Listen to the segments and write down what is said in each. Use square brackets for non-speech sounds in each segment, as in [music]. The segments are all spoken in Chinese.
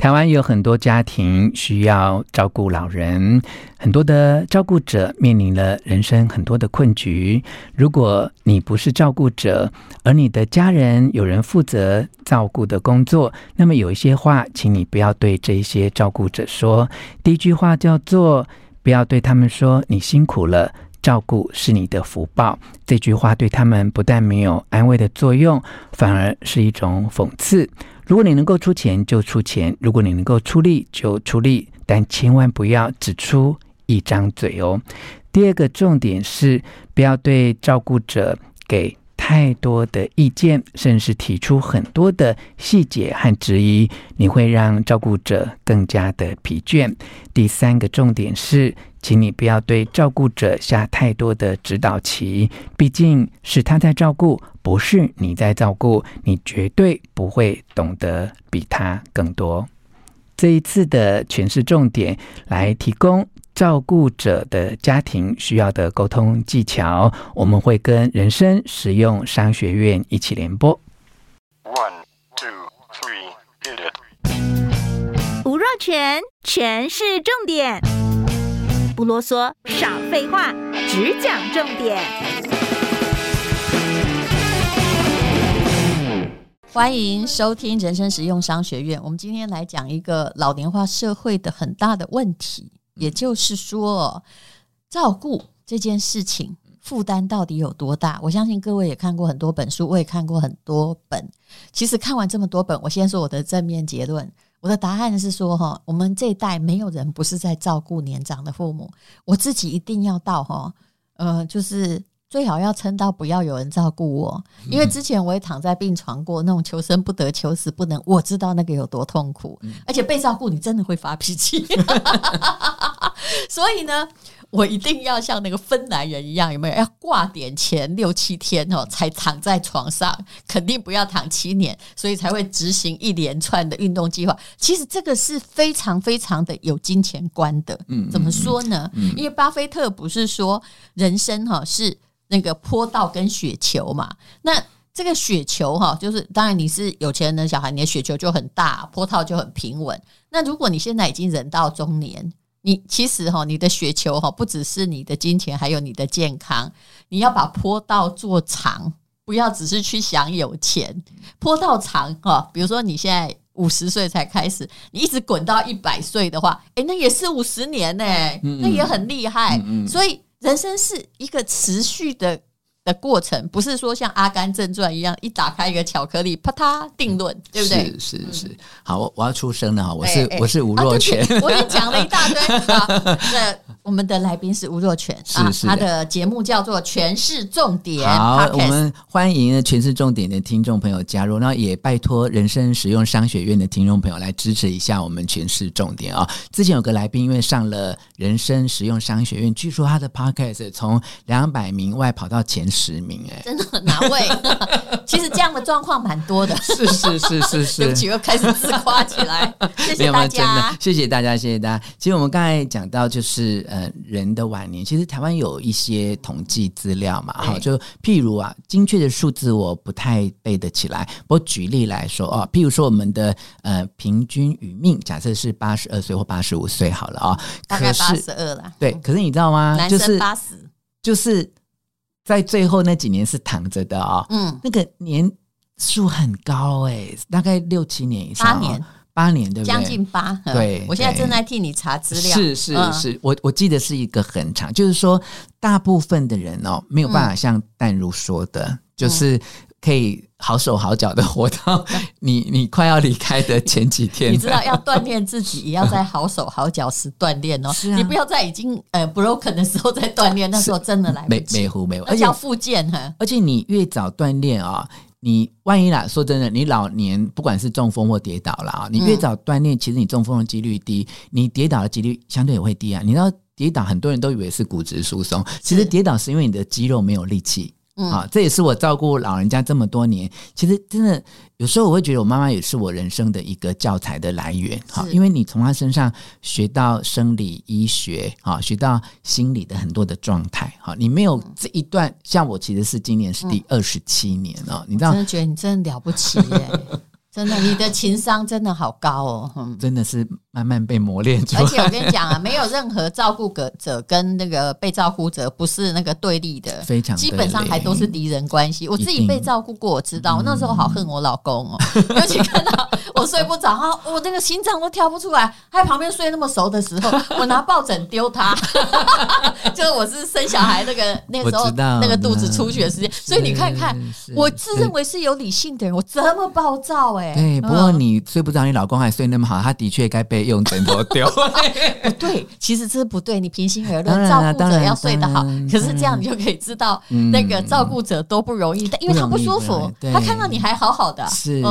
台湾有很多家庭需要照顾老人，很多的照顾者面临了人生很多的困局。如果你不是照顾者，而你的家人有人负责照顾的工作，那么有一些话，请你不要对这些照顾者说。第一句话叫做：不要对他们说“你辛苦了”。照顾是你的福报，这句话对他们不但没有安慰的作用，反而是一种讽刺。如果你能够出钱就出钱，如果你能够出力就出力，但千万不要只出一张嘴哦。第二个重点是，不要对照顾者给太多的意见，甚至提出很多的细节和质疑，你会让照顾者更加的疲倦。第三个重点是，请你不要对照顾者下太多的指导棋，毕竟是他在照顾，不是你在照顾，你绝对不会懂得比他更多。这一次的诠释重点来提供。照顾者的家庭需要的沟通技巧，我们会跟人生实用商学院一起联播。One, two, three, hit it. 吴若全，全是重点，不啰嗦，少废话，只讲重点。欢迎收听人生实用商学院。我们今天来讲一个老年化社会的很大的问题。也就是说，照顾这件事情负担到底有多大？我相信各位也看过很多本书，我也看过很多本。其实看完这么多本，我先说我的正面结论。我的答案是说，哈，我们这一代没有人不是在照顾年长的父母。我自己一定要到，哈，呃，就是。最好要撑到不要有人照顾我，因为之前我也躺在病床过，那种求生不得、求死不能，我知道那个有多痛苦，而且被照顾你真的会发脾气，[laughs] 所以呢，我一定要像那个芬兰人一样，有没有要挂点前六七天哦，才躺在床上，肯定不要躺七年，所以才会执行一连串的运动计划。其实这个是非常非常的有金钱观的，嗯，怎么说呢？因为巴菲特不是说人生哈是。那个坡道跟雪球嘛，那这个雪球哈，就是当然你是有钱人的小孩，你的雪球就很大，坡道就很平稳。那如果你现在已经人到中年，你其实哈，你的雪球哈，不只是你的金钱，还有你的健康。你要把坡道做长，不要只是去想有钱。坡道长哈，比如说你现在五十岁才开始，你一直滚到一百岁的话，诶，那也是五十年呢，那也很厉害。所以。人生是一个持续的的过程，不是说像《阿甘正传》一样，一打开一个巧克力，啪嗒定论，对不对？是是是。好，我我要出声了哈，我是、欸欸、我是吴若权，啊、我也讲了一大堆。[laughs] 那我们的来宾是吴若权，是是，他的节目叫做《全市重点》。好，我们欢迎《全市重点》的听众朋友加入，那也拜托人生实用商学院的听众朋友来支持一下我们《全市重点》啊。之前有个来宾因为上了人生实用商学院，据说他的 podcast 从两百名外跑到前十名哎，真的哪位？[laughs] 其实这样的状况蛮多的。[laughs] 是是是是是，对不起，又开始自夸起来。[laughs] 谢谢大家，谢谢大家，谢谢大家。其实我们刚才讲到，就是呃，人的晚年，其实台湾有一些统计资料嘛，哈，就譬如啊，精确的数字我不太背得起来。不过举例来说哦，譬如说我们的呃平均余命，假设是八十二岁或八十五岁好了啊，大概八十二了。对，可是你知道吗？男生八十，就是。在最后那几年是躺着的啊、哦，嗯，那个年数很高哎、欸，大概六七年以上，八年，八年对不对？将近八，对。我现在正在替你查资料，是是是，我我记得是一个很长，就是说大部分的人哦没有办法像淡如说的，嗯、就是。可以好手好脚的活到 [laughs] 你你快要离开的前几天。你知道要锻炼自己，也要在好手好脚时锻炼哦。[laughs] 是啊，你不要在已经呃 broken 的时候再锻炼，那时候真的来不及。没没糊没糊，而且要复健哈。而且你越早锻炼啊，你万一啦，说真的，你老年不管是中风或跌倒了啊，你越早锻炼，其实你中风的几率低，你跌倒的几率相对也会低啊。你知道跌倒，很多人都以为是骨质疏松，其实跌倒是因为你的肌肉没有力气。啊，这也是我照顾老人家这么多年，其实真的有时候我会觉得我妈妈也是我人生的一个教材的来源。哈，因为你从她身上学到生理医学，啊，学到心理的很多的状态。哈，你没有这一段，像我其实是今年是第二十七年哦，你知道？真的觉得你真的了不起耶！真的，你的情商真的好高哦，[laughs] 嗯，真的是慢慢被磨练出来。而且我跟你讲啊，没有任何照顾者跟那个被照顾者不是那个对立的，非常基本上还都是敌人关系。我自己被照顾过，我知道，我那时候好恨我老公哦，[laughs] 尤其看到我睡不着，我那个心脏都跳不出来，他在旁边睡那么熟的时候，我拿抱枕丢他，[laughs] 就是我是生小孩那个那个时候那个肚子出血的时间，所以你看看，我自认为是有理性的人，我这么暴躁哎。对，不过你睡不着，你老公还睡那么好，他的确该被用枕头丢。[laughs] 不对，[laughs] 其实这是不对。你平心而论，照顾者要睡得好，可是这样你就可以知道，那个照顾者多不容易，因为他不舒服，他看到你还好好的。是，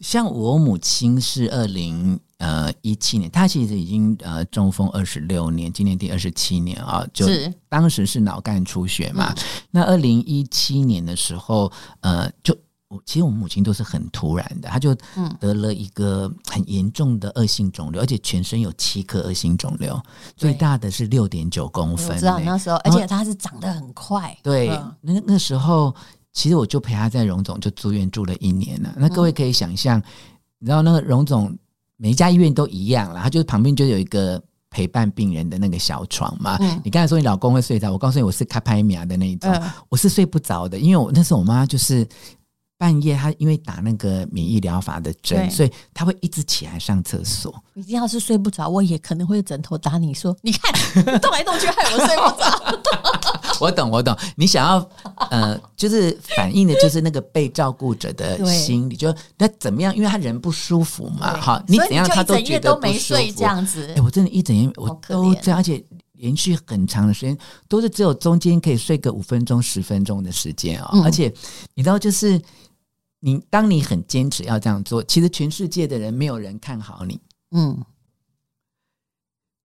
像我母亲是二零呃一七年，他其实已经呃中风二十六年，今年第二十七年啊，就是当时是脑干出血嘛。那二零一七年的时候，呃就。我其实我母亲都是很突然的，她就得了一个很严重的恶性肿瘤，而且全身有七颗恶性肿瘤，最大的是六点九公分。我知道那时候，而且它是长得很快。对，那那时候其实我就陪她在荣总就住院住了一年了。那各位可以想象，你知道那个荣总每一家医院都一样啦，他就是旁边就有一个陪伴病人的那个小床嘛。你刚才说你老公会睡着，我告诉你我是卡拍米亚的那一种，我是睡不着的，因为我那时候我妈就是。半夜，他因为打那个免疫疗法的针，所以他会一直起来上厕所。你要是睡不着，我也可能会枕头打你说：“你看，[laughs] 动来动去，害我睡不着。[laughs] ”我懂，我懂。你想要呃，就是反映的就是那个被照顾者的心理，就那怎么样？因为他人不舒服嘛，哈，你怎样他都觉得不舒服。这样子，哎，我真的，一整夜我都这样，而且连续很长的时间都是只有中间可以睡个五分钟、十分钟的时间啊。而且你知道，就是。你当你很坚持要这样做，其实全世界的人没有人看好你，嗯，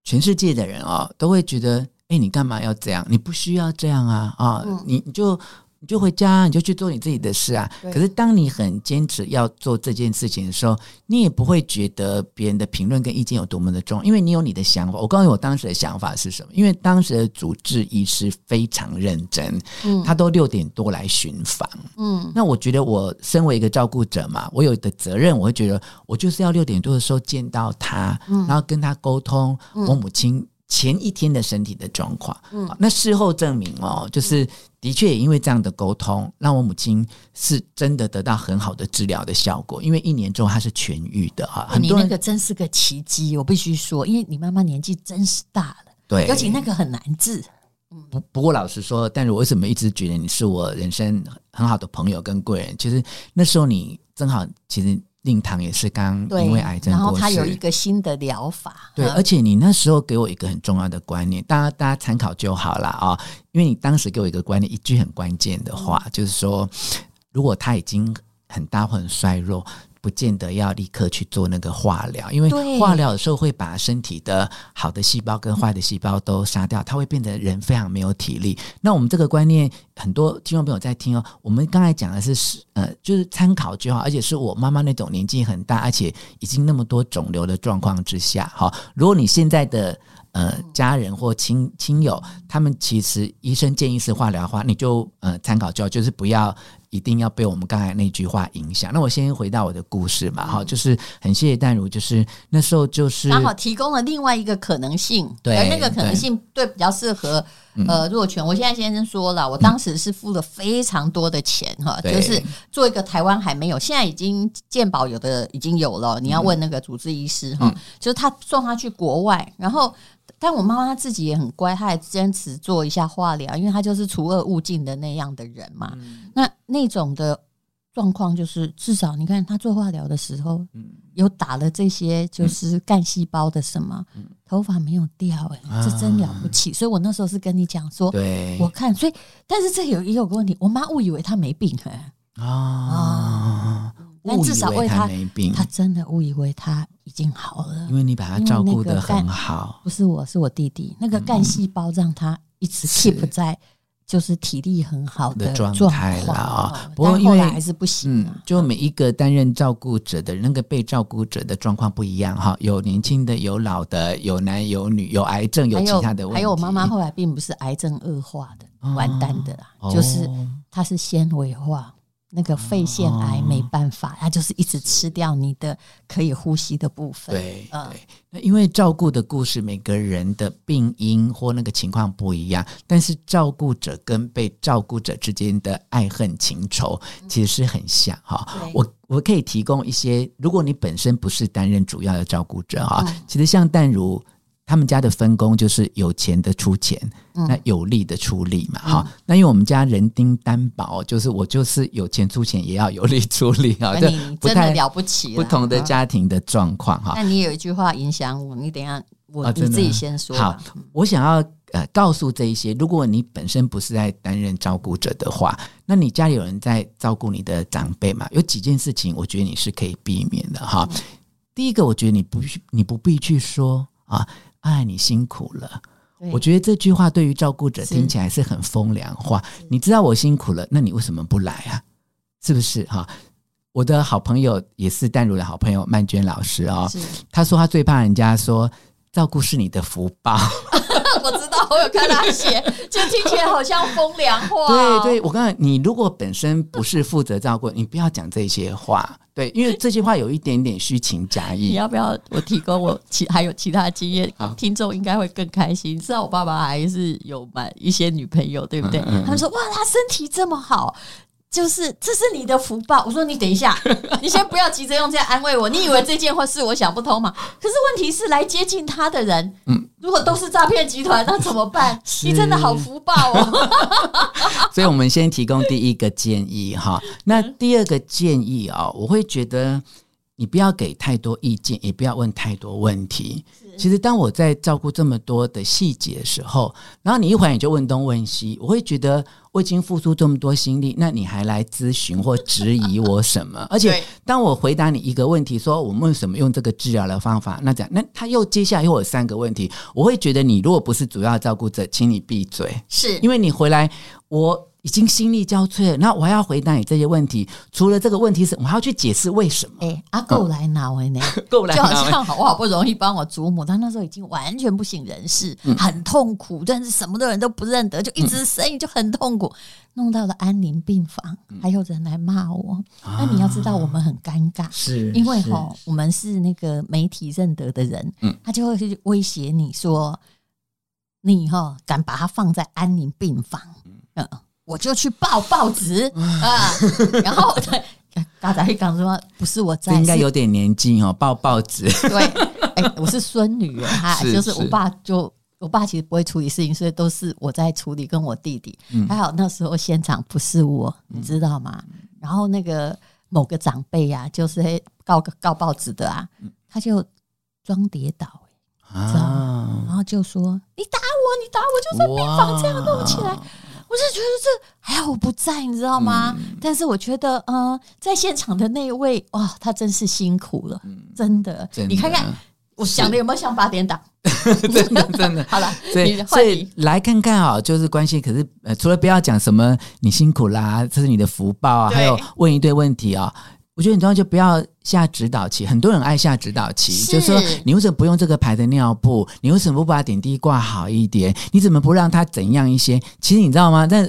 全世界的人啊、哦、都会觉得，哎，你干嘛要这样？你不需要这样啊啊，嗯、你你就。你就回家，你就去做你自己的事啊。可是当你很坚持要做这件事情的时候，你也不会觉得别人的评论跟意见有多么的重要，因为你有你的想法。我告诉你，我当时的想法是什么？因为当时的主治医师非常认真，嗯，他都六点多来巡房，嗯，那我觉得我身为一个照顾者嘛，我有的责任，我会觉得我就是要六点多的时候见到他，嗯，然后跟他沟通我母亲前一天的身体的状况，嗯，那事后证明哦，就是。的确，也因为这样的沟通，让我母亲是真的得到很好的治疗的效果。因为一年之后，她是痊愈的哈。你那个真是个奇迹，我必须说，因为你妈妈年纪真是大了，对，尤其那个很难治。不不过老实说，但是我为什么一直觉得你是我人生很好的朋友跟贵人？其实那时候你正好，其实。令堂也是刚因为癌症过世，然后他有一个新的疗法。对，而且你那时候给我一个很重要的观念，大家大家参考就好了啊。因为你当时给我一个观念，一句很关键的话，嗯、就是说，如果他已经很大或很衰弱。不见得要立刻去做那个化疗，因为化疗的时候会把身体的好的细胞跟坏的细胞都杀掉，它会变得人非常没有体力。那我们这个观念，很多听众朋友在听哦。我们刚才讲的是呃，就是参考就好，而且是我妈妈那种年纪很大，而且已经那么多肿瘤的状况之下，哈。如果你现在的呃家人或亲亲友，他们其实医生建议是化疗的话，你就呃参考就好，就是不要。一定要被我们刚才那句话影响。那我先回到我的故事嘛，哈、嗯，就是很谢谢淡如，就是那时候就是刚好提供了另外一个可能性，对，而那个可能性对比较适合呃若权。我现在先生说了，我当时是付了非常多的钱哈，嗯、就是做一个台湾还没有，现在已经健保有的已经有了，你要问那个主治医师哈，嗯、就是他送他去国外，然后。但我妈妈她自己也很乖，她也坚持做一下化疗，因为她就是除恶务尽的那样的人嘛。嗯、那那种的状况就是，至少你看她做化疗的时候，嗯、有打了这些就是干细胞的什么，嗯、头发没有掉、欸，哎、啊，这真了不起。所以我那时候是跟你讲说，我看，所以但是这有也有个问题，我妈误以为她没病、欸，哎啊。啊但至少为他，没病，他真的误以为他已经好了，因为你把他照顾得很好。不是我，是我弟弟，那个干细胞让他一直 keep 在就是体力很好的状态了啊。不过因为还是不行，就每一个担任照顾者的那个被照顾者的状况不一样哈，有年轻的，有老的，有男有女，有癌症，有其他的问题。还有我妈妈后来并不是癌症恶化的，完蛋的啦，就是她是纤维化。那个肺腺癌没办法，它就是一直吃掉你的可以呼吸的部分。对，对。那因为照顾的故事，每个人的病因或那个情况不一样，但是照顾者跟被照顾者之间的爱恨情仇其实是很像哈。我我可以提供一些，如果你本身不是担任主要的照顾者哈，其实像淡如。他们家的分工就是有钱的出钱，嗯、那有力的出力嘛，哈、嗯。那因为我们家人丁单薄，就是我就是有钱出钱，也要有力出力啊。你真的了不起，不同的家庭的状况哈。那你有一句话影响我，你等一下我、啊、你自己先说。好，我想要呃告诉这一些，如果你本身不是在担任照顾者的话，那你家里有人在照顾你的长辈嘛？有几件事情，我觉得你是可以避免的哈。嗯、第一个，我觉得你不你不必去说啊。哎，你辛苦了。我觉得这句话对于照顾者听起来是很风凉话。你知道我辛苦了，那你为什么不来啊？是不是哈？我的好朋友也是淡如的好朋友曼娟老师啊、哦，是他说他最怕人家说照顾是你的福报。[laughs] [laughs] 我知道，我有看他写，就听起来好像风凉话。对对，我告诉你，你如果本身不是负责照顾，你不要讲这些话。对，因为这些话有一点点虚情假意。你要不要我提供我其还有其他经验？好听众应该会更开心。你知道我爸爸还是有蛮一些女朋友，对不对？嗯嗯嗯，他们说哇，他身体这么好。就是这是你的福报。我说你等一下，[laughs] 你先不要急着用这样安慰我。你以为这件事我想不通吗？可是问题是来接近他的人，嗯，如果都是诈骗集团，那怎么办？你真的好福报哦。[laughs] 所以，我们先提供第一个建议哈。那第二个建议啊，我会觉得你不要给太多意见，也不要问太多问题。其实，当我在照顾这么多的细节的时候，然后你一会儿你就问东问西，我会觉得我已经付出这么多心力，那你还来咨询或质疑我什么？而且，[laughs] 当我回答你一个问题，说我们为什么用这个治疗的方法，那这样，那他又接下来又有三个问题，我会觉得你如果不是主要照顾者，请你闭嘴，是因为你回来我。已经心力交瘁了，那我还要回答你这些问题。除了这个问题是，我还要去解释为什么。哎、欸，阿够来拿回呢？够来拿，[laughs] 就好像我好不容易帮我祖母，她那时候已经完全不省人事，嗯、很痛苦，但是什么的人都不认得，就一直生意就很痛苦，嗯、弄到了安宁病房，还有人来骂我。嗯、那你要知道，我们很尴尬，是因为哈，我们是那个媒体认得的人，嗯，他就会去威胁你说，你哈敢把他放在安宁病房，嗯。我就去报报纸啊，然后 [laughs] 对，刚才讲说？不是我在，应该有点年纪哦，报报纸。对，哎、欸，我是孙女 [laughs] 哈，是是就是我爸就我爸其实不会处理事情，所以都是我在处理，跟我弟弟。嗯、还好那时候现场不是我，你知道吗？嗯、然后那个某个长辈呀、啊，就是告告报纸的啊，他就装跌倒、欸，啊，然后就说：“你打我，你打我，就在病房这样弄起来。”我是觉得这还好我不在，你知道吗？嗯、但是我觉得，嗯、呃，在现场的那一位，哇，他真是辛苦了，嗯、真的。真的你看看，我想的有没有像八点档？真 [laughs] 的真的。[laughs] 好了，所以所以来看看啊，就是关系。可是呃，除了不要讲什么你辛苦啦，这是你的福报啊，还有问一堆问题啊。我觉得你知道就不要下指导棋，很多人爱下指导棋，是就是说你为什么不用这个牌的尿布？你为什么不把点滴挂好一点？你怎么不让他怎样一些？其实你知道吗？但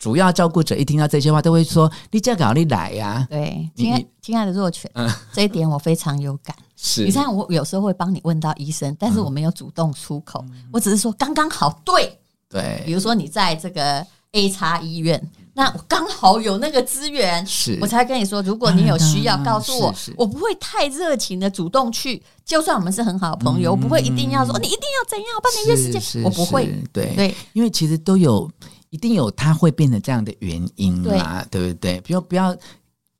主要照顾者一听到这些话，都会说：“你这搞你来呀、啊！”对，亲爱亲爱的弱犬，嗯、这一点我非常有感。[laughs] 是，你看我有时候会帮你问到医生，但是我没有主动出口，嗯、我只是说刚刚好对对。比如说你在这个 A 叉医院。那我刚好有那个资源，是我才跟你说，如果你有需要，[laughs] 告诉我，我不会太热情的主动去。就算我们是很好的朋友，我不会一定要说你一定要怎样，帮你约时间，我不会。对对，因为其实都有一定有他会变成这样的原因嘛，对不对？不要不要，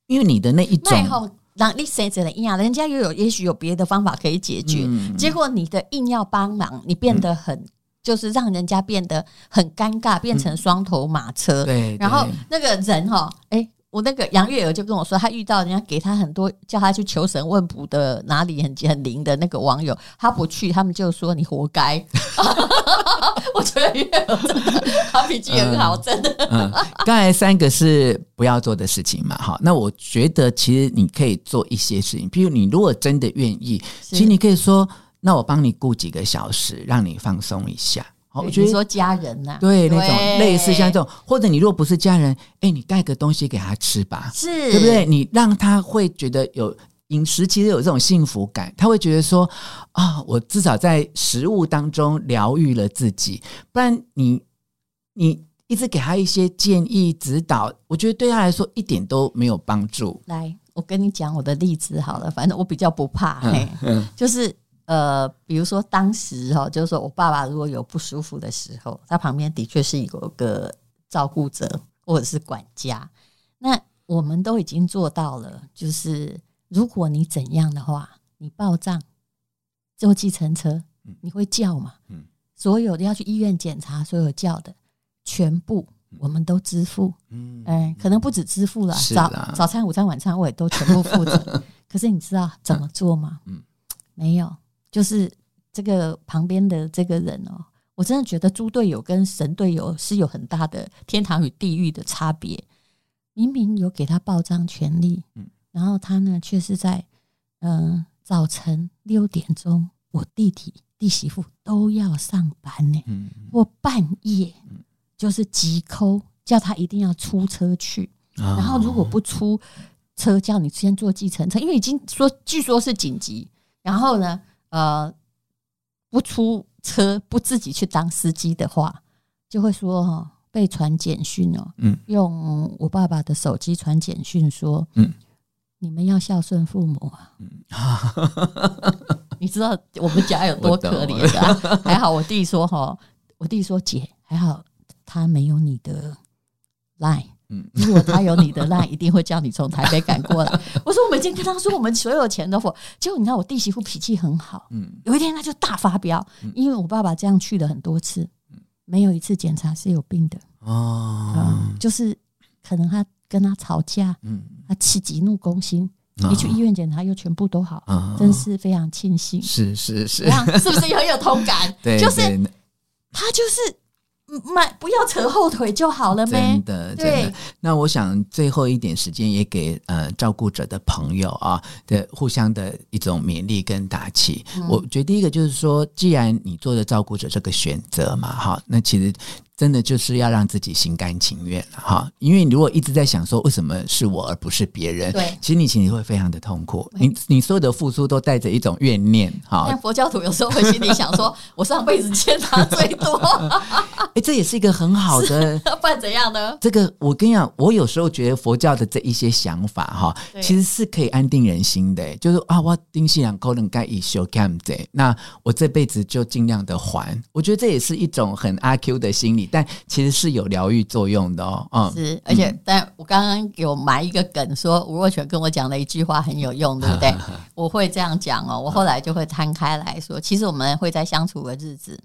因为你的那一种，让你谁谁的硬要，人家又有也许有别的方法可以解决，结果你的硬要帮忙，你变得很。就是让人家变得很尴尬，变成双头马车。嗯、对，然后那个人哈，哎、欸，我那个杨月娥就跟我说，他遇到人家给他很多叫他去求神问卜的哪里很很灵的那个网友，他不去，他们就说你活该。[laughs] 我觉得月娥真的，他脾气很好，真的。嗯，刚才三个是不要做的事情嘛，哈，那我觉得其实你可以做一些事情，比如你如果真的愿意，其实你可以说。那我帮你顾几个小时，让你放松一下，好，我觉得说家人呐、啊，对那种类似像这种，或者你如果不是家人，哎，你带个东西给他吃吧，是对不对？你让他会觉得有饮食，其实有这种幸福感，他会觉得说啊，我至少在食物当中疗愈了自己。不然你你一直给他一些建议指导，我觉得对他来说一点都没有帮助。来，我跟你讲我的例子好了，反正我比较不怕，嗯、嘿，嗯、就是。呃，比如说当时哈，就是说我爸爸如果有不舒服的时候，他旁边的确是有个照顾者或者是管家。那我们都已经做到了，就是如果你怎样的话，你报账坐计程车，你会叫嘛？嗯，所有的要去医院检查，所有叫的全部我们都支付。嗯，哎，可能不止支付了，早早餐、午餐、晚餐我也都全部负责。[laughs] 可是你知道怎么做吗？嗯，没有。就是这个旁边的这个人哦，我真的觉得猪队友跟神队友是有很大的天堂与地狱的差别。明明有给他报账权利，嗯，然后他呢却是在嗯、呃、早晨六点钟，我弟弟弟媳妇都要上班呢，嗯，我半夜就是急 call 叫他一定要出车去，然后如果不出车，叫你先坐计程车，因为已经说据说是紧急，然后呢。呃，不出车不自己去当司机的话，就会说哈被传简讯哦，嗯，用我爸爸的手机传简讯说，嗯，你们要孝顺父母啊，嗯，你知道我们家有多可怜的啊？[laughs] 还好我弟说哈，我弟说姐还好他没有你的 line。如果他有你的，那一定会叫你从台北赶过来。[laughs] 我说我们已经跟他说，我们所有钱都付。结果你知道，我弟媳妇脾气很好。嗯，有一天他就大发飙，因为我爸爸这样去了很多次，没有一次检查是有病的。哦，就是可能他跟他吵架，嗯，他气急怒攻心，一去医院检查又全部都好，真是非常庆幸。是是是，是不是也很有同感？[laughs] 对，就是他就是。慢，不要扯后腿就好了。[laughs] 真的，真的。对那我想最后一点时间也给呃照顾者的朋友啊的互相的一种勉励跟打气。嗯、我觉得第一个就是说，既然你做了照顾者这个选择嘛，哈，那其实。真的就是要让自己心甘情愿了哈，因为你如果一直在想说为什么是我而不是别人，对，其实你心里会非常的痛苦，你你所有的付出都带着一种怨念哈。像佛教徒有时候会心里想说，[laughs] 我上辈子欠他最多，[laughs] 哎，这也是一个很好的，不然怎样呢？这个我跟你讲，我有时候觉得佛教的这一些想法哈，其实是可以安定人心的，就是啊，我丁西两可能该以修 cam 那我这辈子就尽量的还，我觉得这也是一种很阿 Q 的心理。但其实是有疗愈作用的哦，嗯，是，而且，但我刚刚有埋一个梗，说吴若权跟我讲了一句话很有用，[laughs] 对不对？我会这样讲哦，我后来就会摊开来说，其实我们会在相处的日子。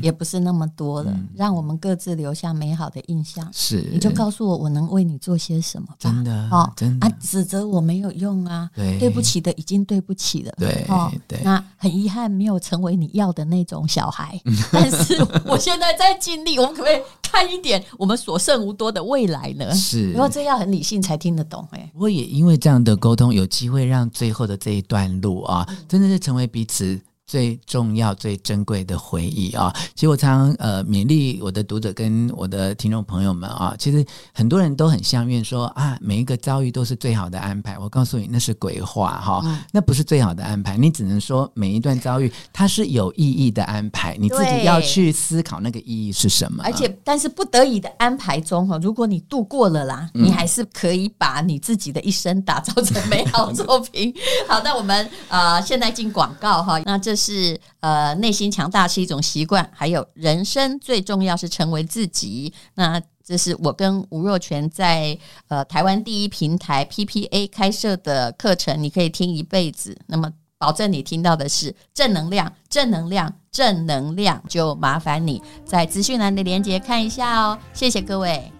也不是那么多了，让我们各自留下美好的印象。是，你就告诉我，我能为你做些什么吧。真的，哦，真的啊，指责我没有用啊。对，对不起的已经对不起了。对，哦，对。那很遗憾没有成为你要的那种小孩，[laughs] 但是我现在在尽力。我们可不可以看一点我们所剩无多的未来呢？是，不过这要很理性才听得懂。哎，我也因为这样的沟通，有机会让最后的这一段路啊，真的是成为彼此。最重要、最珍贵的回忆啊！其实我常常呃勉励我的读者跟我的听众朋友们啊，其实很多人都很相愿说啊，每一个遭遇都是最好的安排。我告诉你，那是鬼话哈，嗯、那不是最好的安排。你只能说每一段遭遇它是有意义的安排，你自己要去思考那个意义是什么。而且，但是不得已的安排中哈，如果你度过了啦，嗯、你还是可以把你自己的一生打造成美好作品。[laughs] 好，那我们呃现在进广告哈，那这。是呃，内心强大是一种习惯，还有人生最重要是成为自己。那这是我跟吴若权在呃台湾第一平台 PPA 开设的课程，你可以听一辈子。那么保证你听到的是正能量，正能量，正能量。就麻烦你在资讯栏的链接看一下哦。谢谢各位。